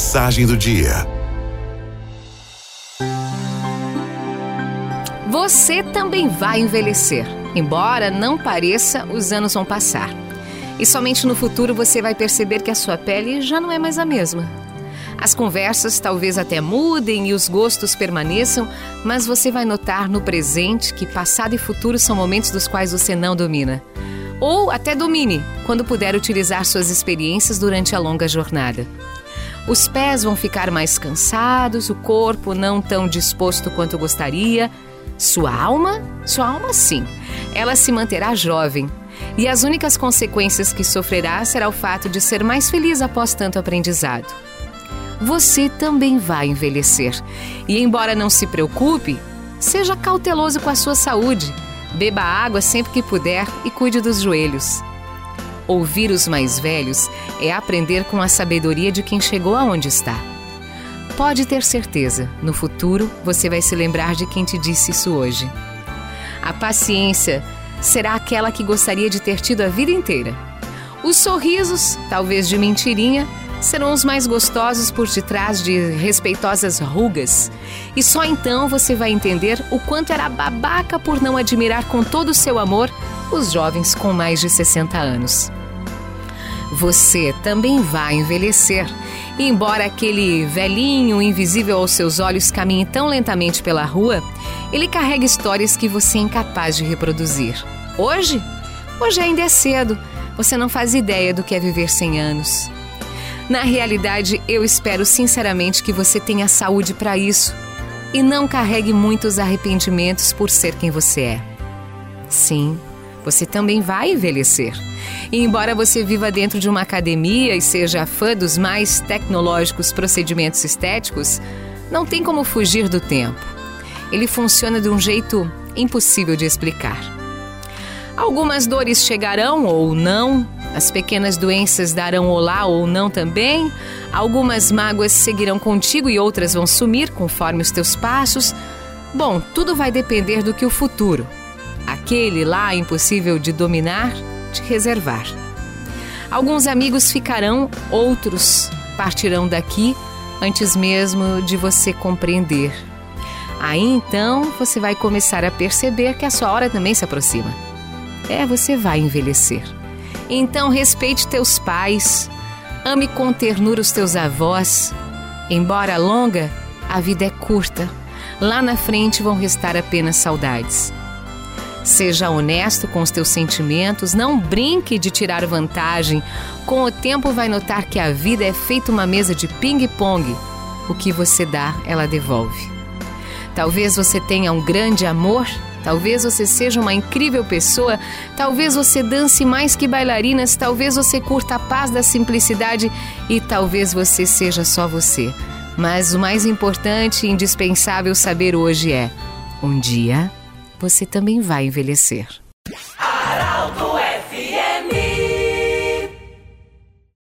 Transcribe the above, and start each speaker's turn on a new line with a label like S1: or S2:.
S1: Mensagem do dia.
S2: Você também vai envelhecer. Embora não pareça, os anos vão passar. E somente no futuro você vai perceber que a sua pele já não é mais a mesma. As conversas talvez até mudem e os gostos permaneçam, mas você vai notar no presente que passado e futuro são momentos dos quais você não domina. Ou até domine, quando puder utilizar suas experiências durante a longa jornada. Os pés vão ficar mais cansados, o corpo não tão disposto quanto gostaria. Sua alma? Sua alma sim. Ela se manterá jovem. E as únicas consequências que sofrerá será o fato de ser mais feliz após tanto aprendizado você também vai envelhecer. E embora não se preocupe, seja cauteloso com a sua saúde. Beba água sempre que puder e cuide dos joelhos. Ouvir os mais velhos é aprender com a sabedoria de quem chegou aonde está. Pode ter certeza, no futuro você vai se lembrar de quem te disse isso hoje. A paciência será aquela que gostaria de ter tido a vida inteira. Os sorrisos, talvez de mentirinha, serão os mais gostosos por detrás de respeitosas rugas. E só então você vai entender o quanto era babaca por não admirar com todo o seu amor os jovens com mais de 60 anos. Você também vai envelhecer. Embora aquele velhinho invisível aos seus olhos caminhe tão lentamente pela rua, ele carrega histórias que você é incapaz de reproduzir. Hoje? Hoje ainda é cedo. Você não faz ideia do que é viver 100 anos. Na realidade, eu espero sinceramente que você tenha saúde para isso e não carregue muitos arrependimentos por ser quem você é. Sim, você também vai envelhecer. E embora você viva dentro de uma academia e seja fã dos mais tecnológicos procedimentos estéticos, não tem como fugir do tempo. Ele funciona de um jeito impossível de explicar. Algumas dores chegarão ou não, as pequenas doenças darão olá ou não também. Algumas mágoas seguirão contigo e outras vão sumir conforme os teus passos. Bom, tudo vai depender do que o futuro, aquele lá impossível de dominar, te reservar. Alguns amigos ficarão, outros partirão daqui antes mesmo de você compreender. Aí então você vai começar a perceber que a sua hora também se aproxima. É, você vai envelhecer. Então respeite teus pais, ame com ternura os teus avós. Embora longa, a vida é curta. Lá na frente vão restar apenas saudades. Seja honesto com os teus sentimentos, não brinque de tirar vantagem. Com o tempo vai notar que a vida é feita uma mesa de ping-pong. O que você dá, ela devolve. Talvez você tenha um grande amor Talvez você seja uma incrível pessoa, talvez você dance mais que bailarinas, talvez você curta a paz da simplicidade e talvez você seja só você. Mas o mais importante e indispensável saber hoje é: um dia você também vai envelhecer. Araldo